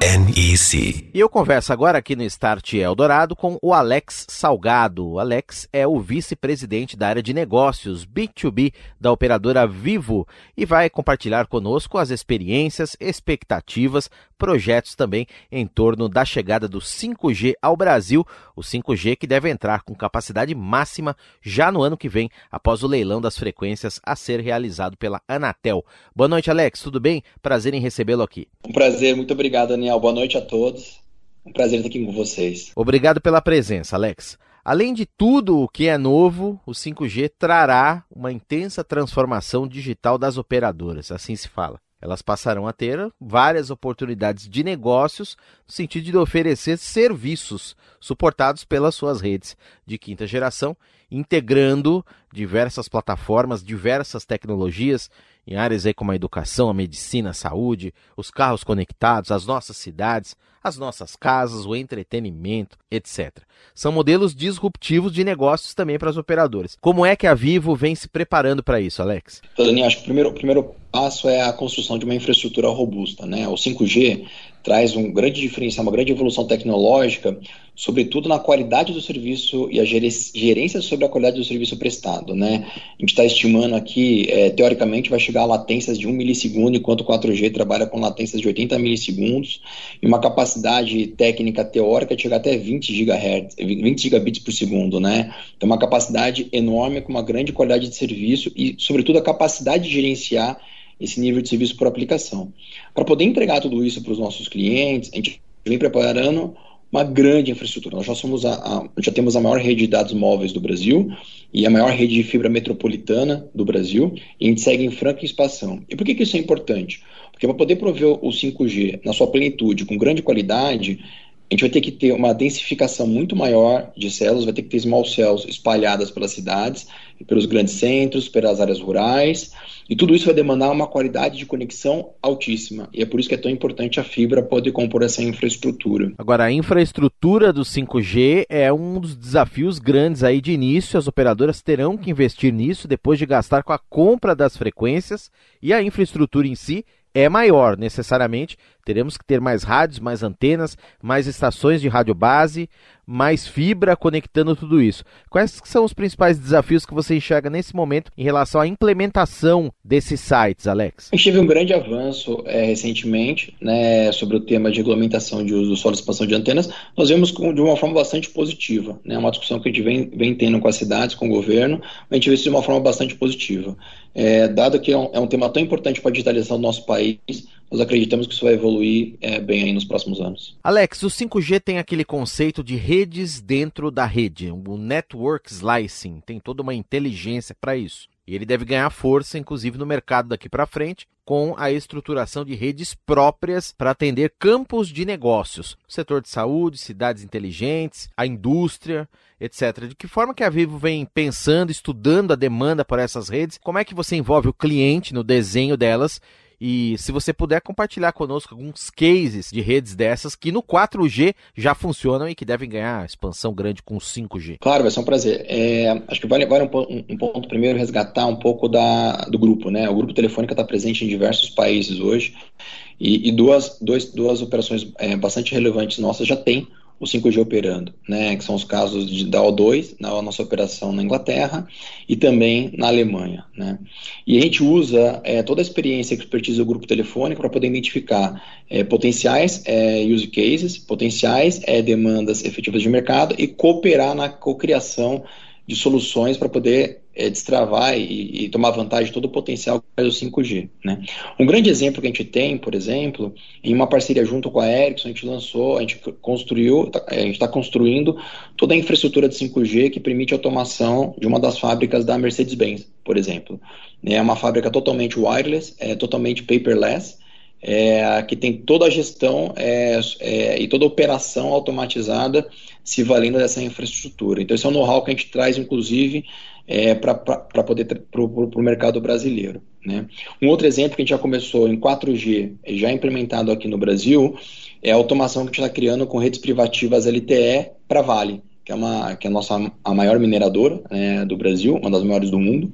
NEC. E eu converso agora aqui no Start Eldorado com o Alex Salgado. O Alex é o vice-presidente da área de negócios B2B da operadora Vivo e vai compartilhar conosco as experiências, expectativas, projetos também em torno da chegada do 5G ao Brasil, o 5G que deve entrar com capacidade máxima já no ano que vem, após o leilão das frequências a ser realizado pela Anatel. Boa noite, Alex, tudo bem? Prazer em recebê-lo aqui. Um prazer, muito obrigado, Daniel. Boa noite a todos. Um prazer estar aqui com vocês. Obrigado pela presença, Alex. Além de tudo o que é novo, o 5G trará uma intensa transformação digital das operadoras, assim se fala. Elas passarão a ter várias oportunidades de negócios no sentido de oferecer serviços suportados pelas suas redes de quinta geração, integrando diversas plataformas, diversas tecnologias em áreas aí como a educação, a medicina, a saúde, os carros conectados, as nossas cidades, as nossas casas, o entretenimento, etc. São modelos disruptivos de negócios também para as operadoras. Como é que a Vivo vem se preparando para isso, Alex? Daniel, acho que o primeiro, primeiro passo é a construção de uma infraestrutura robusta. Né? O 5G traz um grande diferencial, uma grande evolução tecnológica, sobretudo na qualidade do serviço e a gerência sobre a qualidade do serviço prestado. Né? A gente está estimando aqui, é, teoricamente, vai chegar a latências de 1 milissegundo, enquanto o 4G trabalha com latências de 80 milissegundos, e uma capacidade técnica teórica de chegar até 20 GHz, 20 gigabits por segundo. Né? Então, uma capacidade enorme, com uma grande qualidade de serviço e, sobretudo, a capacidade de gerenciar esse nível de serviço por aplicação. Para poder entregar tudo isso para os nossos clientes, a gente vem preparando uma grande infraestrutura. Nós já, somos a, a, já temos a maior rede de dados móveis do Brasil e a maior rede de fibra metropolitana do Brasil, e a gente segue em franca expansão. E por que, que isso é importante? Porque para poder prover o 5G na sua plenitude, com grande qualidade, a gente vai ter que ter uma densificação muito maior de células, vai ter que ter small cells espalhadas pelas cidades, pelos grandes centros, pelas áreas rurais, e tudo isso vai demandar uma qualidade de conexão altíssima. E é por isso que é tão importante a fibra poder compor essa infraestrutura. Agora, a infraestrutura do 5G é um dos desafios grandes aí de início. As operadoras terão que investir nisso depois de gastar com a compra das frequências e a infraestrutura em si é maior, necessariamente. Teremos que ter mais rádios, mais antenas, mais estações de rádio base, mais fibra conectando tudo isso. Quais são os principais desafios que você enxerga nesse momento em relação à implementação desses sites, Alex? A gente teve um grande avanço é, recentemente né, sobre o tema de regulamentação de uso do solo de expansão de antenas. Nós vemos de uma forma bastante positiva. Né, uma discussão que a gente vem, vem tendo com as cidades, com o governo, a gente vê isso de uma forma bastante positiva. É, dado que é um, é um tema tão importante para a digitalização do nosso país, nós acreditamos que isso vai evoluir é, bem aí nos próximos anos. Alex, o 5G tem aquele conceito de redes dentro da rede, o network slicing, tem toda uma inteligência para isso. E ele deve ganhar força, inclusive no mercado daqui para frente, com a estruturação de redes próprias para atender campos de negócios, setor de saúde, cidades inteligentes, a indústria, etc. De que forma que a Vivo vem pensando, estudando a demanda por essas redes? Como é que você envolve o cliente no desenho delas e se você puder compartilhar conosco alguns cases de redes dessas que no 4G já funcionam e que devem ganhar expansão grande com o 5G. Claro, vai ser um prazer. É, acho que vale, vale um, um, ponto primeiro resgatar um pouco da, do grupo. Né? O grupo Telefônica está presente em diversos países hoje e, e duas, dois, duas operações é, bastante relevantes nossas já têm o 5G operando, né, que são os casos de, da O2, na nossa operação na Inglaterra e também na Alemanha. Né. E a gente usa é, toda a experiência e expertise do grupo telefônico para poder identificar é, potenciais é, use cases, potenciais é, demandas efetivas de mercado e cooperar na cocriação de soluções para poder é, destravar e, e, tomar vantagem de todo o potencial que faz o 5G. Né? Um grande exemplo que a gente tem, por exemplo, em uma parceria junto com a Ericsson, a gente lançou, a gente construiu, tá, a gente está construindo toda a infraestrutura de 5G que permite automação de uma das fábricas da Mercedes-Benz, por exemplo. É uma fábrica totalmente wireless, é totalmente paperless, é, que tem toda a gestão é, é, e toda a operação automatizada se valendo dessa infraestrutura. Então, esse é um know-how que a gente traz, inclusive, é, para poder para o mercado brasileiro. Né? Um outro exemplo que a gente já começou em 4G, já implementado aqui no Brasil, é a automação que a gente está criando com redes privativas LTE para Vale, que é, uma, que é a nossa a maior mineradora né, do Brasil, uma das maiores do mundo.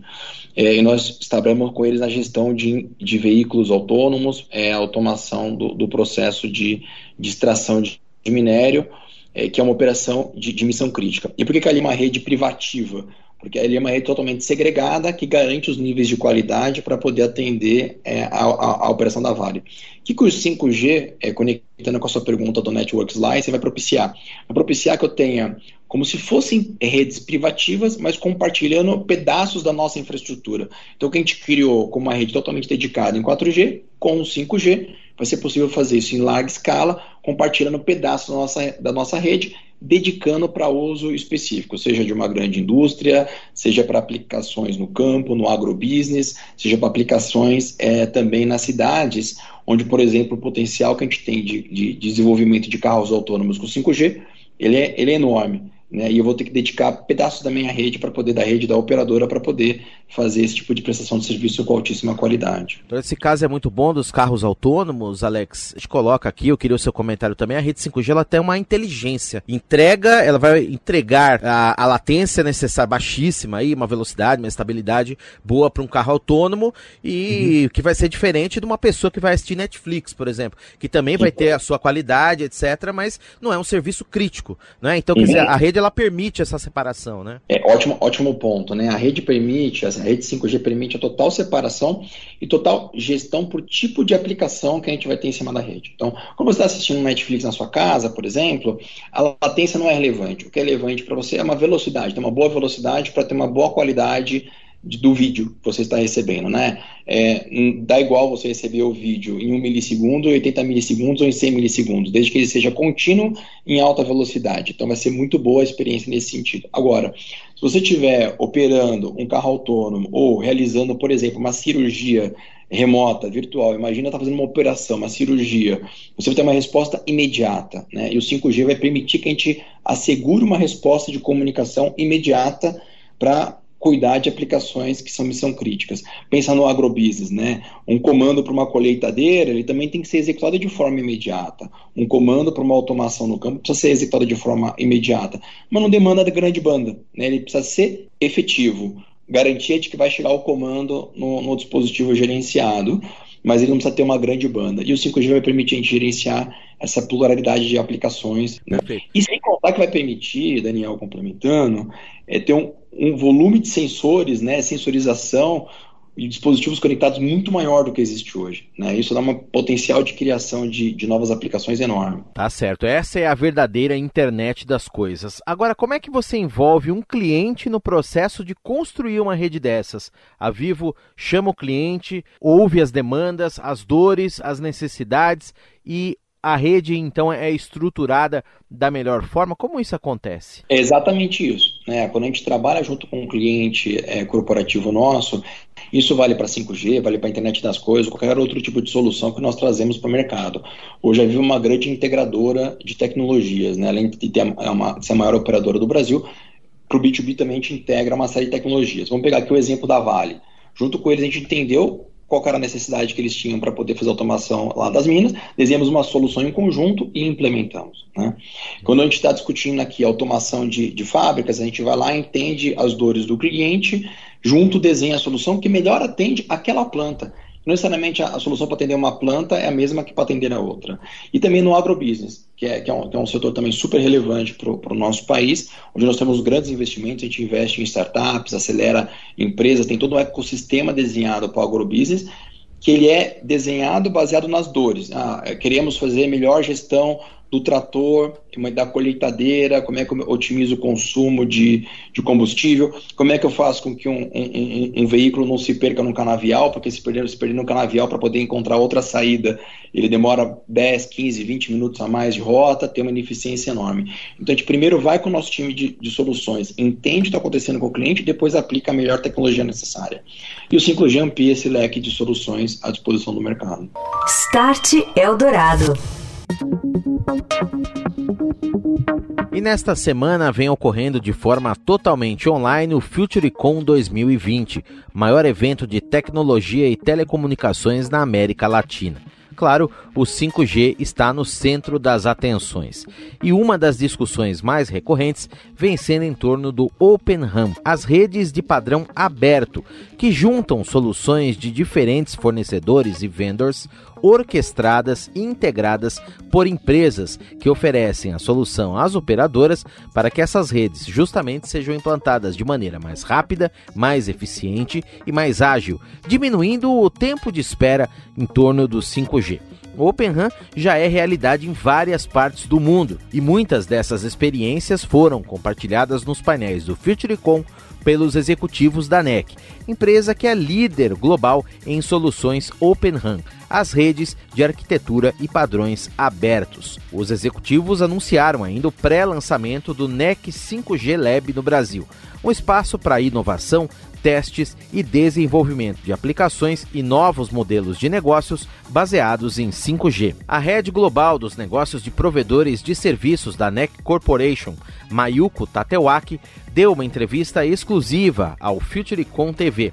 É, e nós trabalhamos com eles na gestão de, de veículos autônomos, é, automação do, do processo de, de extração de, de minério, é, que é uma operação de, de, missão crítica. E por que, que ali é uma rede privativa? Porque ali é uma rede totalmente segregada que garante os níveis de qualidade para poder atender é, a, a, a, operação da Vale. O que, que o 5G, é, conectando com a sua pergunta do Network Slice, vai propiciar? Vai propiciar que eu tenha como se fossem redes privativas, mas compartilhando pedaços da nossa infraestrutura. Então, o que a gente criou como uma rede totalmente dedicada em 4G, com o 5G, vai ser possível fazer isso em larga escala, compartilhando pedaços da nossa, da nossa rede dedicando para uso específico, seja de uma grande indústria, seja para aplicações no campo, no agrobusiness, seja para aplicações é, também nas cidades, onde, por exemplo, o potencial que a gente tem de, de desenvolvimento de carros autônomos com 5G, ele é, ele é enorme. Né, e eu vou ter que dedicar pedaços da minha rede para poder, da rede da operadora, para poder fazer esse tipo de prestação de serviço com altíssima qualidade. Então, esse caso é muito bom dos carros autônomos, Alex. A gente coloca aqui, eu queria o seu comentário também. A rede 5G ela tem uma inteligência. Entrega, ela vai entregar a, a latência necessária, baixíssima, aí, uma velocidade, uma estabilidade boa para um carro autônomo e uhum. que vai ser diferente de uma pessoa que vai assistir Netflix, por exemplo, que também vai ter a sua qualidade, etc., mas não é um serviço crítico. Né? Então, uhum. quer dizer, a rede ela permite essa separação, né? É ótimo, ótimo ponto, né? A rede permite, a rede 5G permite a total separação e total gestão por tipo de aplicação que a gente vai ter em cima da rede. Então, quando você está assistindo Netflix na sua casa, por exemplo, a latência não é relevante. O que é relevante para você é uma velocidade, ter uma boa velocidade para ter uma boa qualidade do vídeo que você está recebendo, né? É, dá igual você receber o vídeo em 1 milissegundo, 80 milissegundos ou em 100 milissegundos, desde que ele seja contínuo em alta velocidade. Então vai ser muito boa a experiência nesse sentido. Agora, se você estiver operando um carro autônomo ou realizando, por exemplo, uma cirurgia remota, virtual, imagina estar tá fazendo uma operação, uma cirurgia, você vai ter uma resposta imediata, né? E o 5G vai permitir que a gente assegure uma resposta de comunicação imediata para cuidar de aplicações que são missão críticas. Pensa no agrobusiness, né? Um comando para uma colheitadeira, ele também tem que ser executado de forma imediata. Um comando para uma automação no campo precisa ser executado de forma imediata, mas não demanda de grande banda, né? Ele precisa ser efetivo, garantia de que vai chegar o comando no, no dispositivo gerenciado, mas ele não precisa ter uma grande banda. E o 5G vai permitir a gente gerenciar essa pluralidade de aplicações. Né? E sem contar que vai permitir, Daniel complementando, é ter um, um volume de sensores, né, sensorização e dispositivos conectados muito maior do que existe hoje. Né? Isso dá um potencial de criação de, de novas aplicações enorme. Tá certo. Essa é a verdadeira internet das coisas. Agora, como é que você envolve um cliente no processo de construir uma rede dessas? A Vivo chama o cliente, ouve as demandas, as dores, as necessidades e a rede então é estruturada da melhor forma? Como isso acontece? É exatamente isso. Né? Quando a gente trabalha junto com um cliente é, corporativo nosso, isso vale para 5G, vale para a internet das coisas, qualquer outro tipo de solução que nós trazemos para o mercado. Hoje a Vivo é uma grande integradora de tecnologias, né? além de, ter é uma, ser a maior operadora do Brasil, para o B2B também a gente integra uma série de tecnologias. Vamos pegar aqui o exemplo da Vale. Junto com eles a gente entendeu qual era a necessidade que eles tinham para poder fazer automação lá das minas, desenhamos uma solução em conjunto e implementamos. Né? Quando a gente está discutindo aqui automação de, de fábricas, a gente vai lá, entende as dores do cliente, junto desenha a solução que melhor atende aquela planta. Não necessariamente a, a solução para atender uma planta é a mesma que para atender a outra. E também no agrobusiness, que é, que é, um, que é um setor também super relevante para o nosso país, onde nós temos grandes investimentos, a gente investe em startups, acelera empresas, tem todo um ecossistema desenhado para o agrobusiness, que ele é desenhado baseado nas dores. Ah, queremos fazer melhor gestão do trator, da colheitadeira, como é que eu otimizo o consumo de, de combustível, como é que eu faço com que um, um, um veículo não se perca no canavial, porque se perder, se perder no canavial para poder encontrar outra saída, ele demora 10, 15, 20 minutos a mais de rota, tem uma ineficiência enorme. Então a gente primeiro vai com o nosso time de, de soluções, entende o que está acontecendo com o cliente e depois aplica a melhor tecnologia necessária. E o 5G amplia esse leque de soluções à disposição do mercado. Start Eldorado. E nesta semana vem ocorrendo de forma totalmente online o FutureCon 2020, maior evento de tecnologia e telecomunicações na América Latina. Claro, o 5G está no centro das atenções. E uma das discussões mais recorrentes vem sendo em torno do Open RAN, as redes de padrão aberto, que juntam soluções de diferentes fornecedores e vendors orquestradas e integradas por empresas que oferecem a solução às operadoras para que essas redes justamente sejam implantadas de maneira mais rápida, mais eficiente e mais ágil, diminuindo o tempo de espera em torno do 5G. O Open RAN já é realidade em várias partes do mundo e muitas dessas experiências foram compartilhadas nos painéis do FutureCon pelos executivos da NEC, empresa que é líder global em soluções Open RAN, as redes de arquitetura e padrões abertos. Os executivos anunciaram ainda o pré-lançamento do NEC 5G Lab no Brasil, um espaço para inovação, testes e desenvolvimento de aplicações e novos modelos de negócios baseados em 5G. A rede global dos negócios de provedores de serviços da NEC Corporation, Mayuko Tatewaki, deu uma entrevista exclusiva ao FutureCon TV.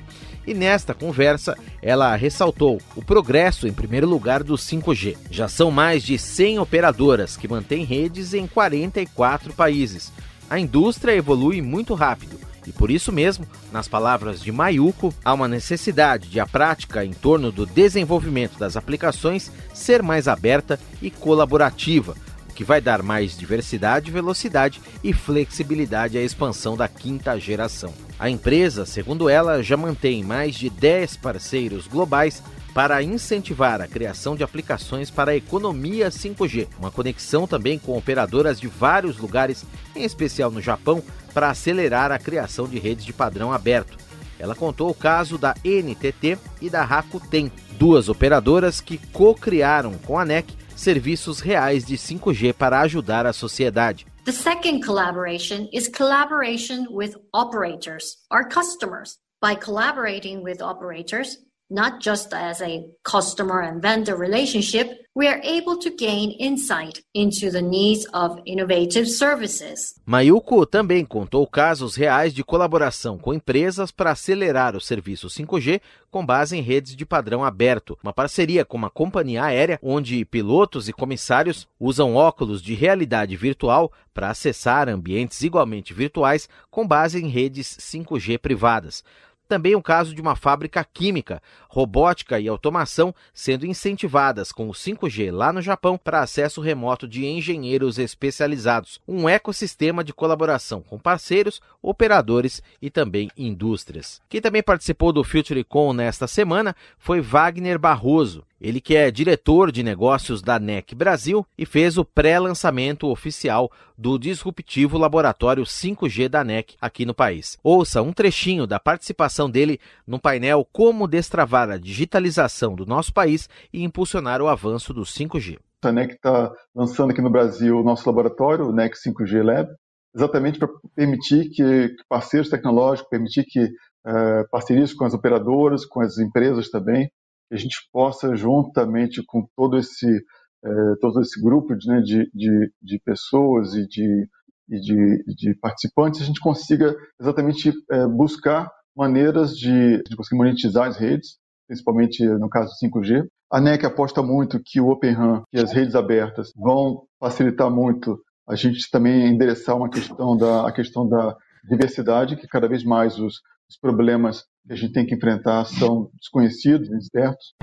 E nesta conversa, ela ressaltou o progresso em primeiro lugar do 5G. Já são mais de 100 operadoras que mantêm redes em 44 países. A indústria evolui muito rápido e por isso mesmo, nas palavras de Mayuko, há uma necessidade de a prática em torno do desenvolvimento das aplicações ser mais aberta e colaborativa, que vai dar mais diversidade, velocidade e flexibilidade à expansão da quinta geração. A empresa, segundo ela, já mantém mais de 10 parceiros globais para incentivar a criação de aplicações para a economia 5G, uma conexão também com operadoras de vários lugares, em especial no Japão, para acelerar a criação de redes de padrão aberto. Ela contou o caso da NTT e da Rakuten, duas operadoras que co-criaram com a NEC serviços reais de 5G para ajudar a sociedade. The second collaboration is collaboration with operators, our customers. By collaborating with operators, not just as a customer and vendor relationship, we are able to gain insight into the needs of innovative services. Mayuko também contou casos reais de colaboração com empresas para acelerar o serviço 5G com base em redes de padrão aberto, uma parceria com uma companhia aérea onde pilotos e comissários usam óculos de realidade virtual para acessar ambientes igualmente virtuais com base em redes 5G privadas. Também o caso de uma fábrica química, robótica e automação sendo incentivadas com o 5G lá no Japão para acesso remoto de engenheiros especializados. Um ecossistema de colaboração com parceiros, operadores e também indústrias. Quem também participou do FutureCon nesta semana foi Wagner Barroso. Ele que é diretor de negócios da NEC Brasil e fez o pré-lançamento oficial do disruptivo laboratório 5G da NEC aqui no país. Ouça um trechinho da participação dele no painel Como destravar a digitalização do nosso país e impulsionar o avanço do 5G. A NEC está lançando aqui no Brasil o nosso laboratório, o NEC 5G Lab, exatamente para permitir que parceiros tecnológicos, permitir que uh, parcerias com as operadoras, com as empresas também, que a gente possa, juntamente com todo esse, é, todo esse grupo de, né, de, de, de, pessoas e de, e de, de, participantes, a gente consiga exatamente é, buscar maneiras de, de conseguir monetizar as redes, principalmente no caso do 5G. A NEC aposta muito que o Open RAN e as redes abertas vão facilitar muito a gente também endereçar uma questão da, a questão da diversidade, que cada vez mais os, os problemas que a gente tem que enfrentar são desconhecidos, incertos.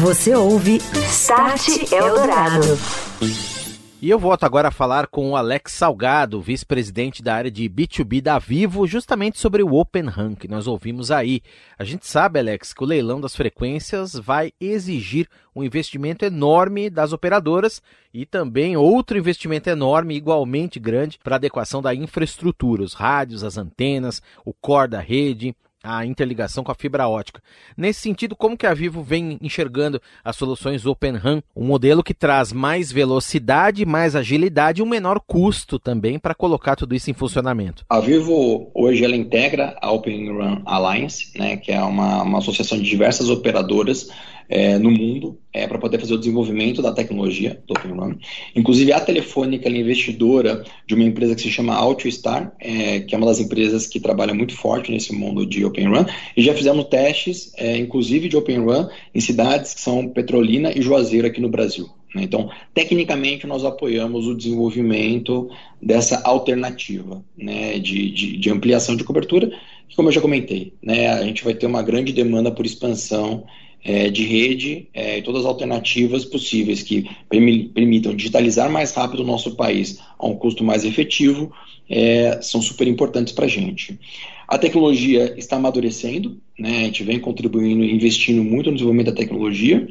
Você ouve Start Eldorado. E eu volto agora a falar com o Alex Salgado, vice-presidente da área de B2B da Vivo, justamente sobre o Open RAN que nós ouvimos aí. A gente sabe, Alex, que o leilão das frequências vai exigir um investimento enorme das operadoras e também outro investimento enorme, igualmente grande, para adequação da infraestrutura, os rádios, as antenas, o core da rede, a interligação com a fibra ótica. Nesse sentido, como que a Vivo vem enxergando as soluções Open RAN, um modelo que traz mais velocidade, mais agilidade e um menor custo também para colocar tudo isso em funcionamento? A Vivo hoje ela integra a Open RAN Alliance, né, que é uma, uma associação de diversas operadoras é, no mundo é, para poder fazer o desenvolvimento da tecnologia do Open RAN. Inclusive, a Telefônica é investidora de uma empresa que se chama AutoStar, é, que é uma das empresas que trabalha muito forte nesse mundo de Open RAN, e já fizemos testes, é, inclusive de Open RAN, em cidades que são Petrolina e Juazeiro aqui no Brasil. Né? Então, tecnicamente, nós apoiamos o desenvolvimento dessa alternativa né, de, de, de ampliação de cobertura, e como eu já comentei, né, a gente vai ter uma grande demanda por expansão é, de rede é, e todas as alternativas possíveis que permitam digitalizar mais rápido o nosso país a um custo mais efetivo é, são super importantes para a gente. A tecnologia está amadurecendo, né, a gente vem contribuindo e investindo muito no desenvolvimento da tecnologia,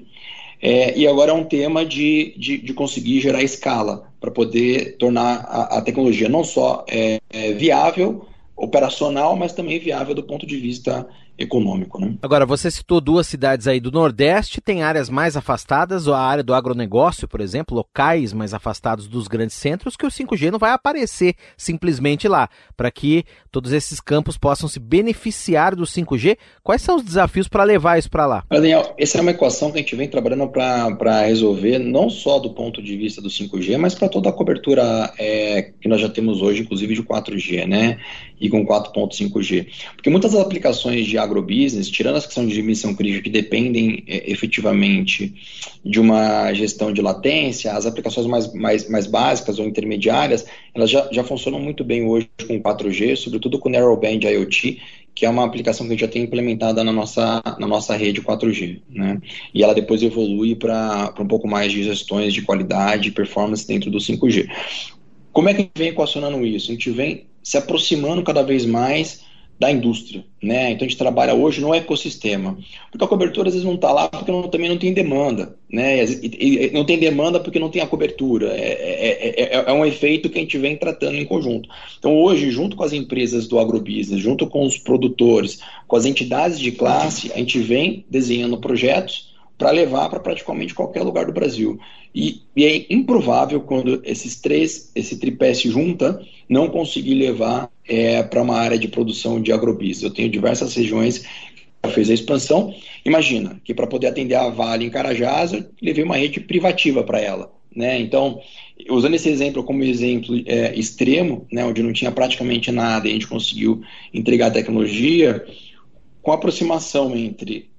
é, e agora é um tema de, de, de conseguir gerar escala para poder tornar a, a, tecnologia não só é, é viável, operacional, mas também viável do ponto de vista econômico. Né? Agora, você citou duas cidades aí do Nordeste, tem áreas mais afastadas, ou a área do agronegócio, por exemplo, locais mais afastados dos grandes centros, que o 5G não vai aparecer simplesmente lá. Para que todos esses campos possam se beneficiar do 5G, quais são os desafios para levar isso para lá? Daniel, essa é uma equação que a gente vem trabalhando para resolver, não só do ponto de vista do 5G, mas para toda a cobertura é, que nós já temos hoje, inclusive de 4G, né? E com 4.5G. Porque muitas aplicações de agrobusiness, tirando as que são de missão crítica, que dependem é, efetivamente de uma gestão de latência, as aplicações mais, mais, mais básicas ou intermediárias, elas já, já funcionam muito bem hoje com 4G, sobretudo com Narrowband IoT, que é uma aplicação que a gente já tem implementada na nossa, na nossa rede 4G. Né? E ela depois evolui para um pouco mais de gestões de qualidade e performance dentro do 5G. Como é que a gente vem equacionando isso? A gente vem se aproximando cada vez mais da indústria, né? Então a gente trabalha hoje no ecossistema, porque a cobertura às vezes não está lá porque não, também não tem demanda, né? E, e, não tem demanda porque não tem a cobertura. É, é, é, é, um efeito que a gente vem tratando em conjunto. Então hoje, junto com as empresas do agrobusiness, junto com os produtores, com as entidades de classe, a gente vem desenhando projetos para levar para praticamente qualquer lugar do Brasil. E, e, é improvável quando esses três, esse tripé se junta, não conseguir levar é, para uma área de produção de agrobis. Eu tenho diversas regiões que fez a expansão. Imagina que para poder atender a Vale em Carajás, eu levei uma rede privativa para ela. Né? Então, usando esse exemplo como exemplo é, extremo, né, onde não tinha praticamente nada e a gente conseguiu entregar tecnologia, com aproximação entre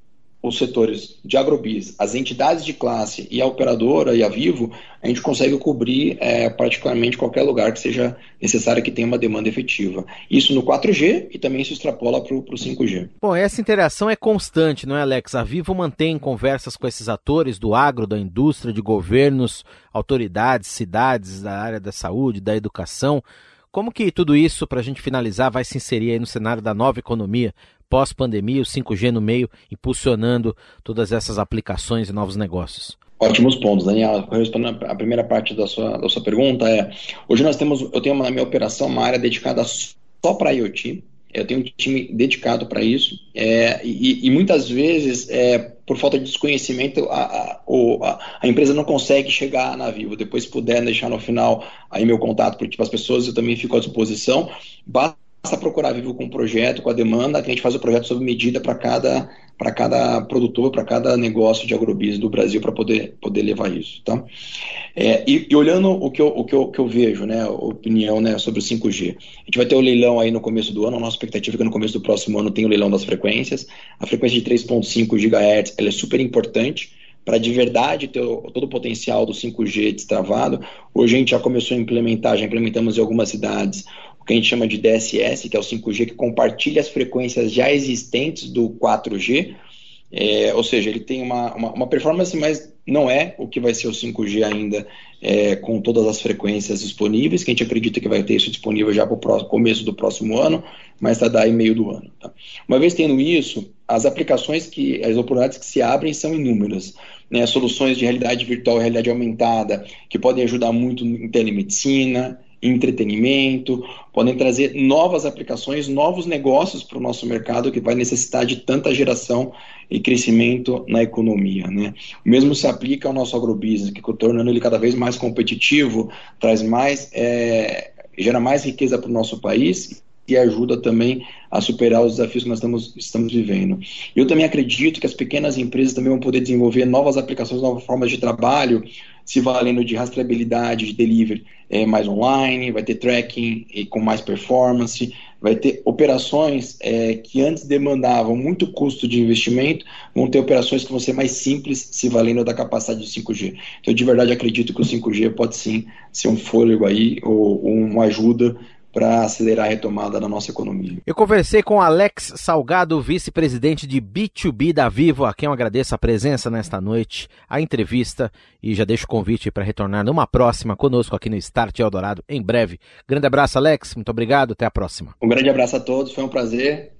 os setores de agrobis, as entidades de classe e a operadora e a Vivo, a gente consegue cobrir é, particularmente qualquer lugar que seja necessário que tenha uma demanda efetiva. Isso no 4G e também se extrapola para o 5G. Bom, essa interação é constante, não é, Alex? A Vivo mantém conversas com esses atores do agro, da indústria, de governos, autoridades, cidades da área da saúde, da educação. Como que tudo isso, para a gente finalizar, vai se inserir aí no cenário da nova economia? Pós-pandemia, o 5G no meio, impulsionando todas essas aplicações e novos negócios? Ótimos pontos, Daniel. Respondendo a primeira parte da sua, da sua pergunta, é hoje nós temos, eu tenho na minha operação uma área dedicada só para IoT. Eu tenho um time dedicado para isso é, e, e, muitas vezes, é, por falta de desconhecimento, a, a, a, empresa não consegue chegar na Vivo. Depois, se puder deixar no final aí meu contato para tipo, as pessoas, eu também fico à disposição. Basta basta procurar Vivo com o projeto, com a demanda, a gente faz o projeto sob medida para cada, cada produtor, para cada negócio de agrobusiness do Brasil para poder, poder levar isso. Tá? É, e, e, olhando o que eu, o que eu, que eu vejo, né, opinião né, sobre o 5G, a gente vai ter o leilão aí no começo do ano, a nossa expectativa é que no começo do próximo ano tenha o leilão das frequências. A frequência de 3.5 GHz ela é super importante para de verdade ter todo o potencial do 5G destravado. Hoje a gente já começou a implementar, já implementamos em algumas cidades que a gente chama de DSS, que é o 5G, que compartilha as frequências já existentes do 4G, é, ou seja, ele tem uma, uma, uma, performance mais não é o que vai ser o 5G ainda é, com todas as frequências disponíveis, que a gente acredita que vai ter isso disponível já para o começo do próximo ano, mas está daí meio do ano. Tá? Uma vez tendo isso, as aplicações que, as oportunidades que se abrem são inúmeras. Né? Soluções de realidade virtual realidade aumentada, que podem ajudar muito em telemedicina, entretenimento, podem trazer novas aplicações, novos negócios para o nosso mercado que vai necessitar de tanta geração e crescimento na economia. Né? O mesmo se aplica ao nosso agrobusiness, que tornando ele cada vez mais competitivo, traz mais, é, gera mais riqueza para o nosso país e ajuda também a superar os desafios que nós estamos, estamos vivendo. Eu também acredito que as pequenas empresas também vão poder desenvolver novas aplicações, novas formas de trabalho, se valendo de rastreabilidade, de delivery é, mais online, vai ter tracking e com mais performance, vai ter operações é, que antes demandavam muito custo de investimento, vão ter operações que vão ser mais simples, se valendo da capacidade do 5G. Então, de verdade, acredito que o 5G pode sim ser um fôlego aí, ou, ou uma ajuda para acelerar a retomada da nossa economia. Eu conversei com Alex Salgado, vice-presidente de B2B da Vivo, a quem eu agradeço a presença nesta noite, a entrevista e já deixo o convite para retornar numa próxima conosco aqui no Start Eldorado em breve. Grande abraço, Alex, muito obrigado, até a próxima. Um grande abraço a todos, foi um prazer.